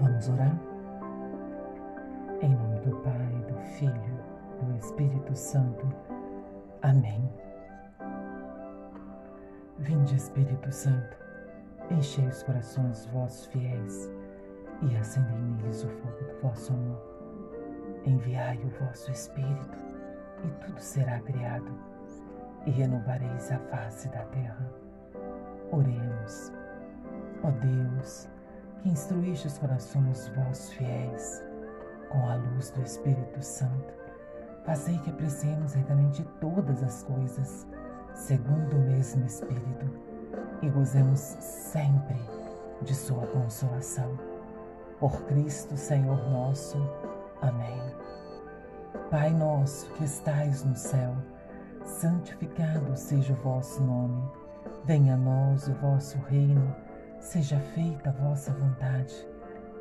Vamos orar? Em nome do Pai, do Filho, do Espírito Santo. Amém. Vinde, Espírito Santo, enchei os corações vossos fiéis e acendei neles o fogo do vosso amor. Enviai o vosso Espírito e tudo será criado e renovareis a face da terra. Oremos. Ó Deus, que instruíste os corações vossos fiéis com a luz do Espírito Santo, fazei que apreciemos retamente todas as coisas, segundo o mesmo Espírito, e gozemos sempre de Sua consolação. Por Cristo, Senhor nosso. Amém. Pai nosso que estais no céu, santificado seja o vosso nome. Venha a nós o vosso reino Seja feita a vossa vontade,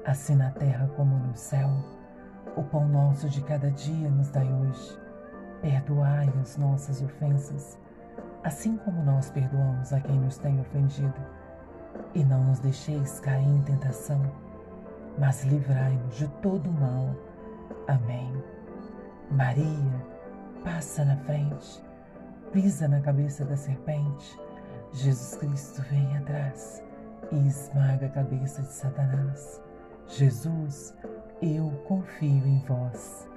assim na terra como no céu. O pão nosso de cada dia nos dai hoje. Perdoai as nossas ofensas, assim como nós perdoamos a quem nos tem ofendido. E não nos deixeis cair em tentação, mas livrai-nos de todo mal. Amém. Maria, passa na frente, pisa na cabeça da serpente. Jesus Cristo vem atrás e esmaga a cabeça de Satanás. Jesus, eu confio em vós.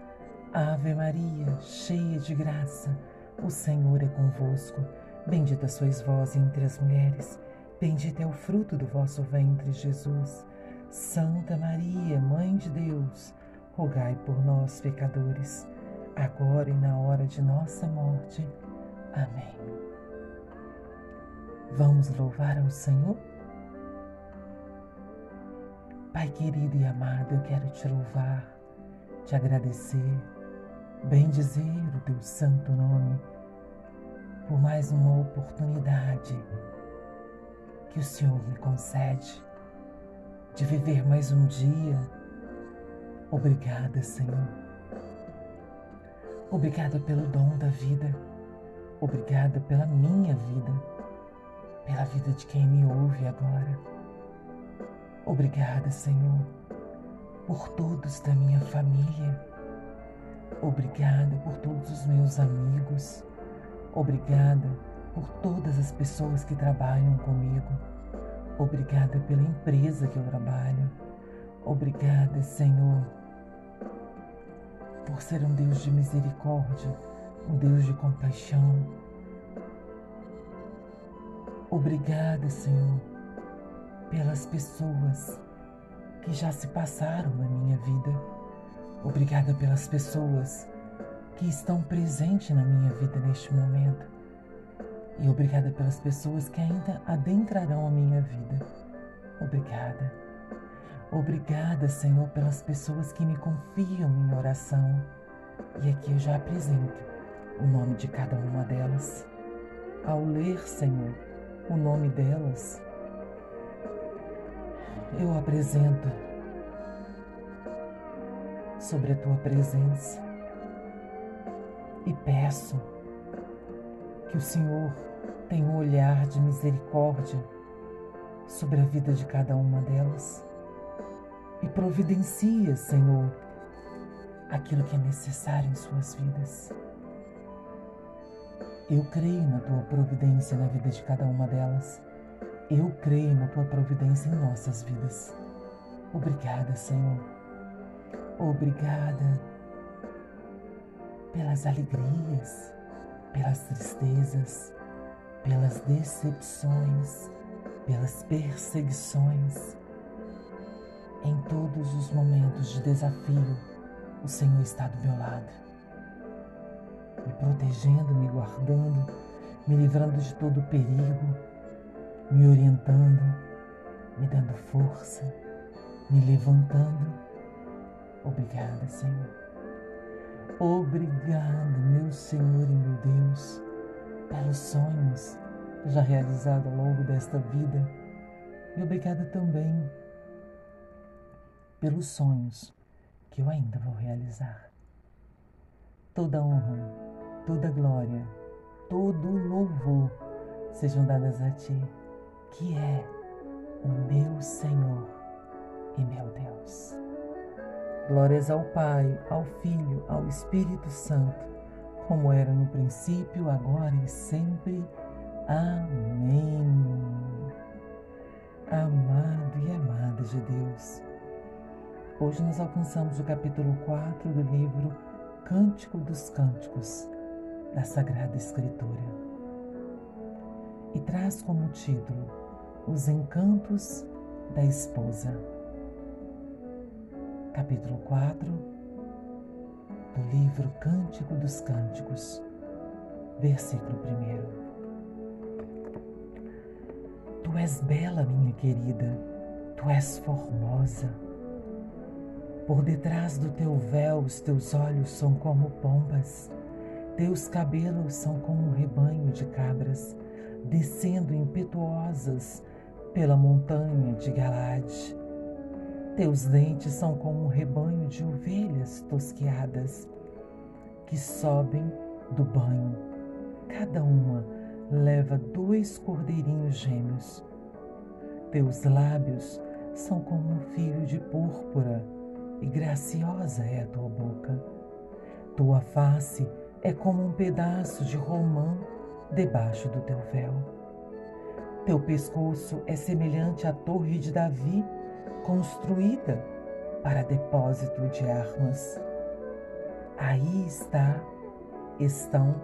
Ave Maria, cheia de graça, o Senhor é convosco. Bendita sois vós entre as mulheres, bendito é o fruto do vosso ventre, Jesus. Santa Maria, Mãe de Deus, rogai por nós, pecadores, agora e na hora de nossa morte. Amém. Vamos louvar ao Senhor? Pai querido e amado, eu quero te louvar, te agradecer, bendizer o teu santo nome por mais uma oportunidade que o Senhor me concede de viver mais um dia. Obrigada, Senhor. Obrigada pelo dom da vida. Obrigada pela minha vida, pela vida de quem me ouve agora. Obrigada, Senhor, por todos da minha família. Obrigada por todos os meus amigos. Obrigada por todas as pessoas que trabalham comigo. Obrigada pela empresa que eu trabalho. Obrigada, Senhor, por ser um Deus de misericórdia, um Deus de compaixão. Obrigada, Senhor, pelas pessoas que já se passaram na minha vida. Obrigada pelas pessoas que estão presentes na minha vida neste momento. E obrigada pelas pessoas que ainda adentrarão a minha vida. Obrigada. Obrigada, Senhor, pelas pessoas que me confiam em oração. E aqui eu já apresento o nome de cada uma delas. Ao ler, Senhor, o nome delas, eu apresento sobre a tua presença e peço que o Senhor tenha um olhar de misericórdia sobre a vida de cada uma delas e providencia, Senhor, aquilo que é necessário em suas vidas. Eu creio na tua providência na vida de cada uma delas eu creio na tua providência em nossas vidas. Obrigada, Senhor. Obrigada pelas alegrias, pelas tristezas, pelas decepções, pelas perseguições. Em todos os momentos de desafio, o Senhor está do meu lado, me protegendo, me guardando, me livrando de todo perigo me orientando, me dando força, me levantando. Obrigada, Senhor. Obrigado, meu Senhor e meu Deus, pelos sonhos já realizados ao longo desta vida. E obrigada também pelos sonhos que eu ainda vou realizar. Toda honra, toda glória, todo louvor sejam dadas a Ti que é o meu Senhor e meu Deus. Glórias ao Pai, ao Filho, ao Espírito Santo, como era no princípio, agora e sempre. Amém. Amado e amada de Deus, hoje nós alcançamos o capítulo 4 do livro Cântico dos Cânticos da Sagrada Escritura e traz como título Os Encantos da Esposa. Capítulo 4 do livro Cântico dos Cânticos, versículo 1. Tu és bela, minha querida, tu és formosa. Por detrás do teu véu, os teus olhos são como pombas, teus cabelos são como um rebanho de cabras, descendo impetuosas pela montanha de Galade. Teus dentes são como um rebanho de ovelhas tosquiadas que sobem do banho. Cada uma leva dois cordeirinhos gêmeos. Teus lábios são como um fio de púrpura e graciosa é a tua boca. Tua face é como um pedaço de romã debaixo do teu véu. Teu pescoço é semelhante à torre de Davi, construída para depósito de armas. Aí está, estão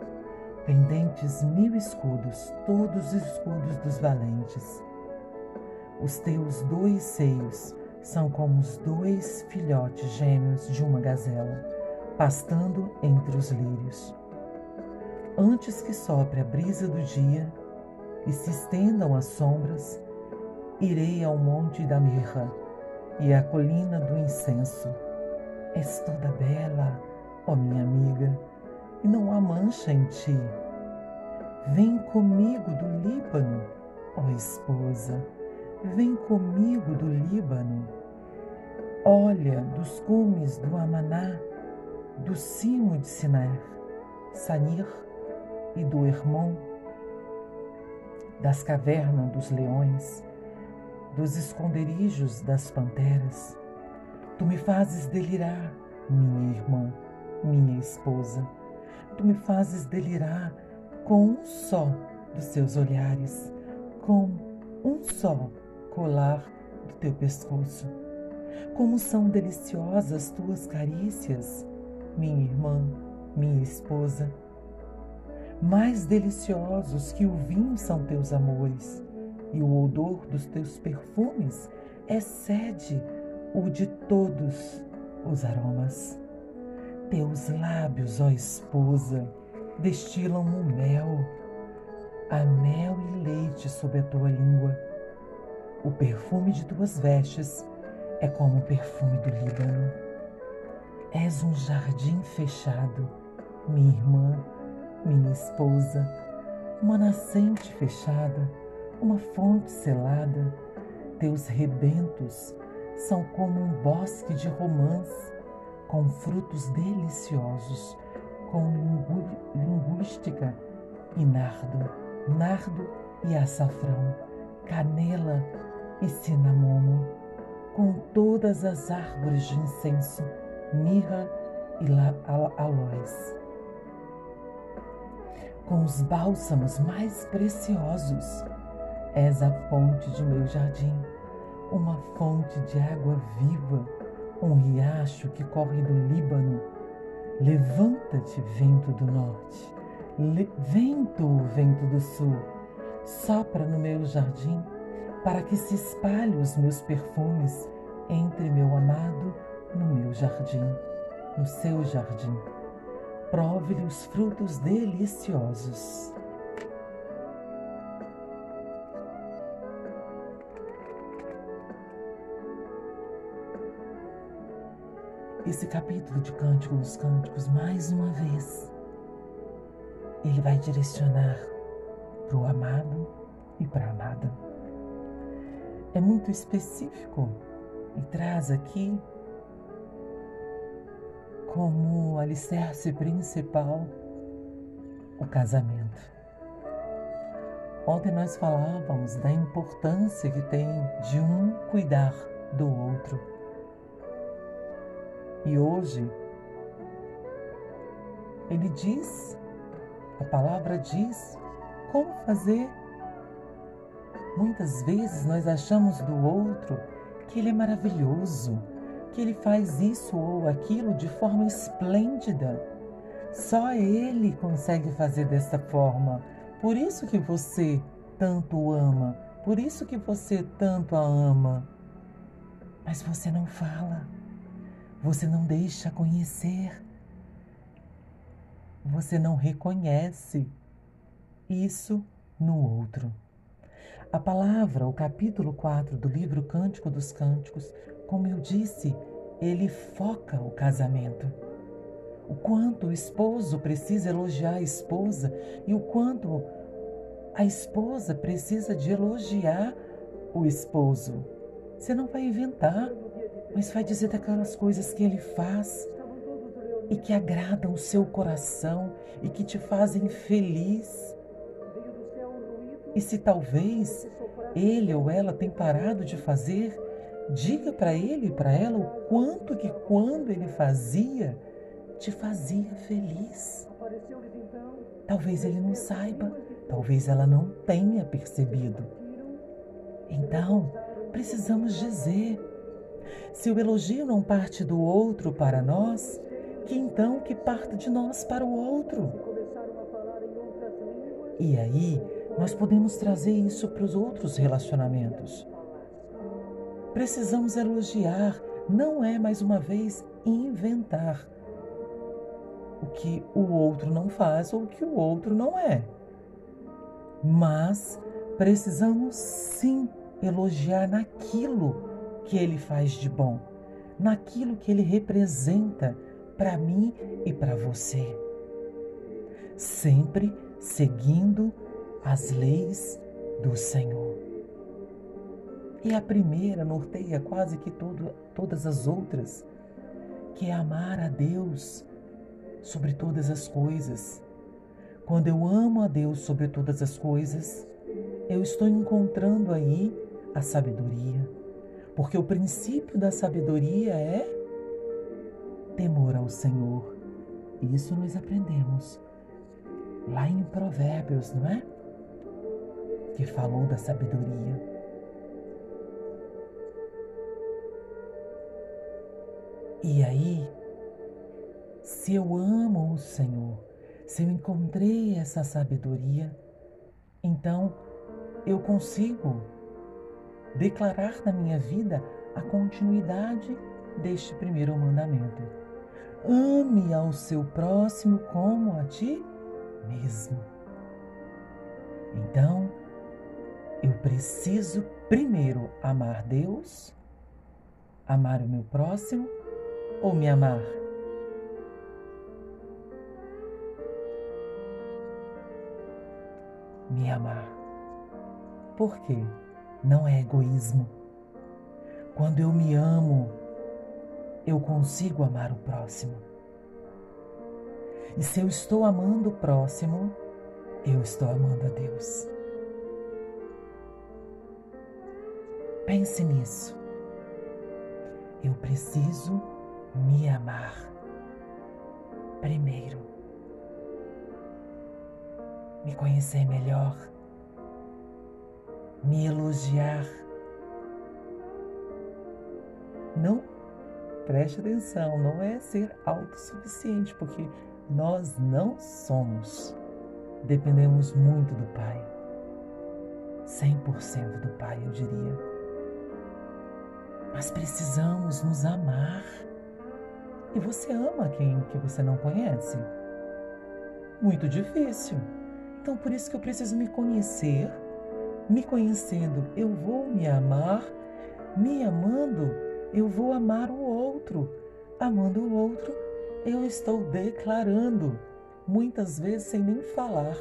pendentes mil escudos, todos os escudos dos valentes. Os teus dois seios são como os dois filhotes gêmeos de uma gazela, pastando entre os lírios. Antes que sopre a brisa do dia e se estendam as sombras, irei ao monte da mirra e à colina do incenso. És toda bela, ó minha amiga e não há mancha em ti. Vem comigo do Líbano, ó esposa, vem comigo do Líbano. Olha dos cumes do Amaná, do cimo de Sinai, Sanir e do Hermon, das cavernas dos leões, dos esconderijos das panteras. Tu me fazes delirar, minha irmã, minha esposa tu me fazes delirar com um só dos seus olhares, com um só colar do teu pescoço. Como são deliciosas tuas carícias, minha irmã, minha esposa. Mais deliciosos que o vinho são teus amores, e o odor dos teus perfumes excede o de todos os aromas. Teus lábios, ó esposa, destilam o mel, a mel e leite sob a tua língua. O perfume de tuas vestes é como o perfume do Líbano. És um jardim fechado, minha irmã, minha esposa, uma nascente fechada, uma fonte selada. Teus rebentos são como um bosque de romãs com frutos deliciosos, com linguística e nardo, nardo e açafrão, canela e cinamomo, com todas as árvores de incenso, mirra e aloés, com os bálsamos mais preciosos. És a fonte de meu jardim, uma fonte de água viva um riacho que corre do Líbano. Levanta-te, vento do norte, Le vento, vento do sul, sopra no meu jardim, para que se espalhe os meus perfumes entre meu amado no meu jardim, no seu jardim. Prove-lhe os frutos deliciosos. esse capítulo de Cântico dos Cânticos, mais uma vez, ele vai direcionar para o amado e para a amada. É muito específico e traz aqui como alicerce principal o casamento. Ontem nós falávamos da importância que tem de um cuidar do outro. E hoje, ele diz, a palavra diz, como fazer. Muitas vezes nós achamos do outro que ele é maravilhoso, que ele faz isso ou aquilo de forma esplêndida. Só ele consegue fazer dessa forma. Por isso que você tanto o ama, por isso que você tanto a ama. Mas você não fala, você não deixa conhecer, você não reconhece isso no outro. A palavra, o capítulo 4 do livro Cântico dos Cânticos, como eu disse, ele foca o casamento. O quanto o esposo precisa elogiar a esposa e o quanto a esposa precisa de elogiar o esposo. Você não vai inventar, mas vai dizer daquelas coisas que ele faz e que agradam o seu coração e que te fazem feliz. E se talvez ele ou ela tem parado de fazer, diga para ele e para ela o quanto que quando ele fazia, te fazia feliz. Talvez ele não saiba, talvez ela não tenha percebido. Então, precisamos dizer: se o elogio não parte do outro para nós, que então que parta de nós para o outro. E aí, nós podemos trazer isso para os outros relacionamentos. Precisamos elogiar, não é mais uma vez inventar o que o outro não faz ou o que o outro não é. Mas precisamos sim elogiar naquilo que ele faz de bom, naquilo que ele representa para mim e para você. Sempre seguindo as leis do Senhor. E a primeira norteia quase que todo, todas as outras, que é amar a Deus sobre todas as coisas. Quando eu amo a Deus sobre todas as coisas, eu estou encontrando aí a sabedoria. Porque o princípio da sabedoria é temor ao Senhor. Isso nós aprendemos lá em Provérbios, não é? que falou da sabedoria. E aí, se eu amo o Senhor, se eu encontrei essa sabedoria, então eu consigo declarar na minha vida a continuidade deste primeiro mandamento. Ame ao seu próximo como a ti mesmo. Então, eu preciso primeiro amar Deus, amar o meu próximo ou me amar? Me amar. Por quê? Não é egoísmo. Quando eu me amo, eu consigo amar o próximo. E se eu estou amando o próximo, eu estou amando a Deus. Pense nisso. Eu preciso me amar primeiro. Me conhecer melhor. Me elogiar. Não, preste atenção, não é ser autossuficiente, porque nós não somos. Dependemos muito do Pai. 100% do Pai, eu diria. Mas precisamos nos amar. E você ama quem que você não conhece? Muito difícil. Então por isso que eu preciso me conhecer. Me conhecendo, eu vou me amar. Me amando, eu vou amar o outro. Amando o outro, eu estou declarando, muitas vezes sem nem falar,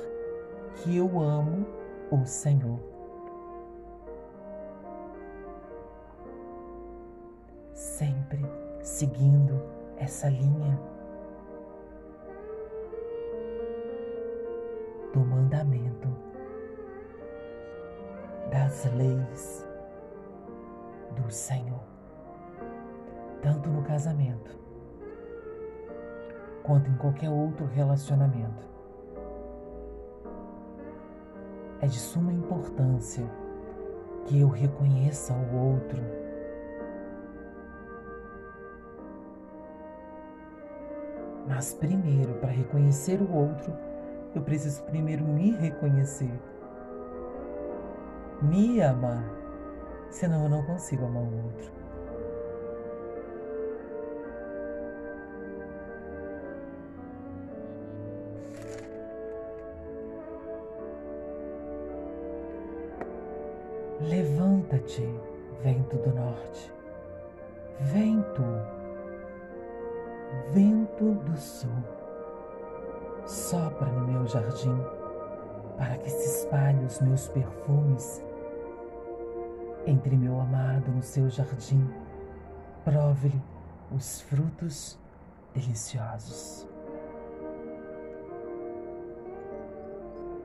que eu amo o Senhor. sempre seguindo essa linha do mandamento, das leis do Senhor. tanto no casamento quanto em qualquer outro relacionamento. É de suma importância que eu reconheça o outro. Mas primeiro, para reconhecer o outro, eu preciso primeiro me reconhecer, me amar, senão eu não consigo amar o outro. Levanta-te, vento do norte, vento, vento do sul, sopra no meu jardim para que se espalhe os meus perfumes. Entre meu amado no seu jardim, prove-lhe os frutos deliciosos.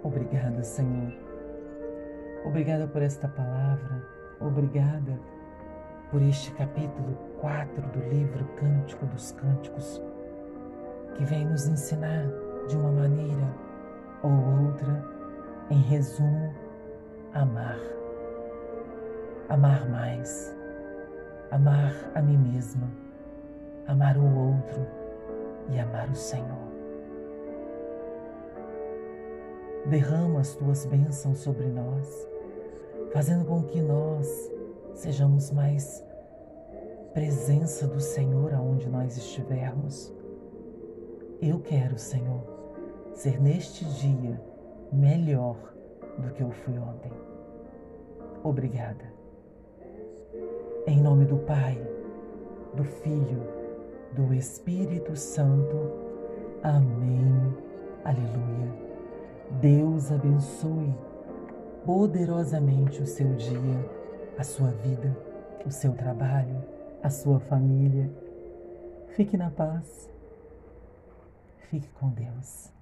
Obrigada, Senhor Obrigada por esta palavra, obrigada por este capítulo 4 do livro Cântico dos Cânticos, que vem nos ensinar de uma maneira ou outra, em resumo, amar. Amar mais, amar a mim mesma, amar o outro e amar o Senhor. Derrama as tuas bênçãos sobre nós fazendo com que nós sejamos mais presença do Senhor aonde nós estivermos. Eu quero, Senhor, ser neste dia melhor do que eu fui ontem. Obrigada. Em nome do Pai, do Filho, do Espírito Santo. Amém. Aleluia. Deus abençoe poderosamente o seu dia, a sua vida, o seu trabalho, a sua família. Fique na paz. Fique com Deus.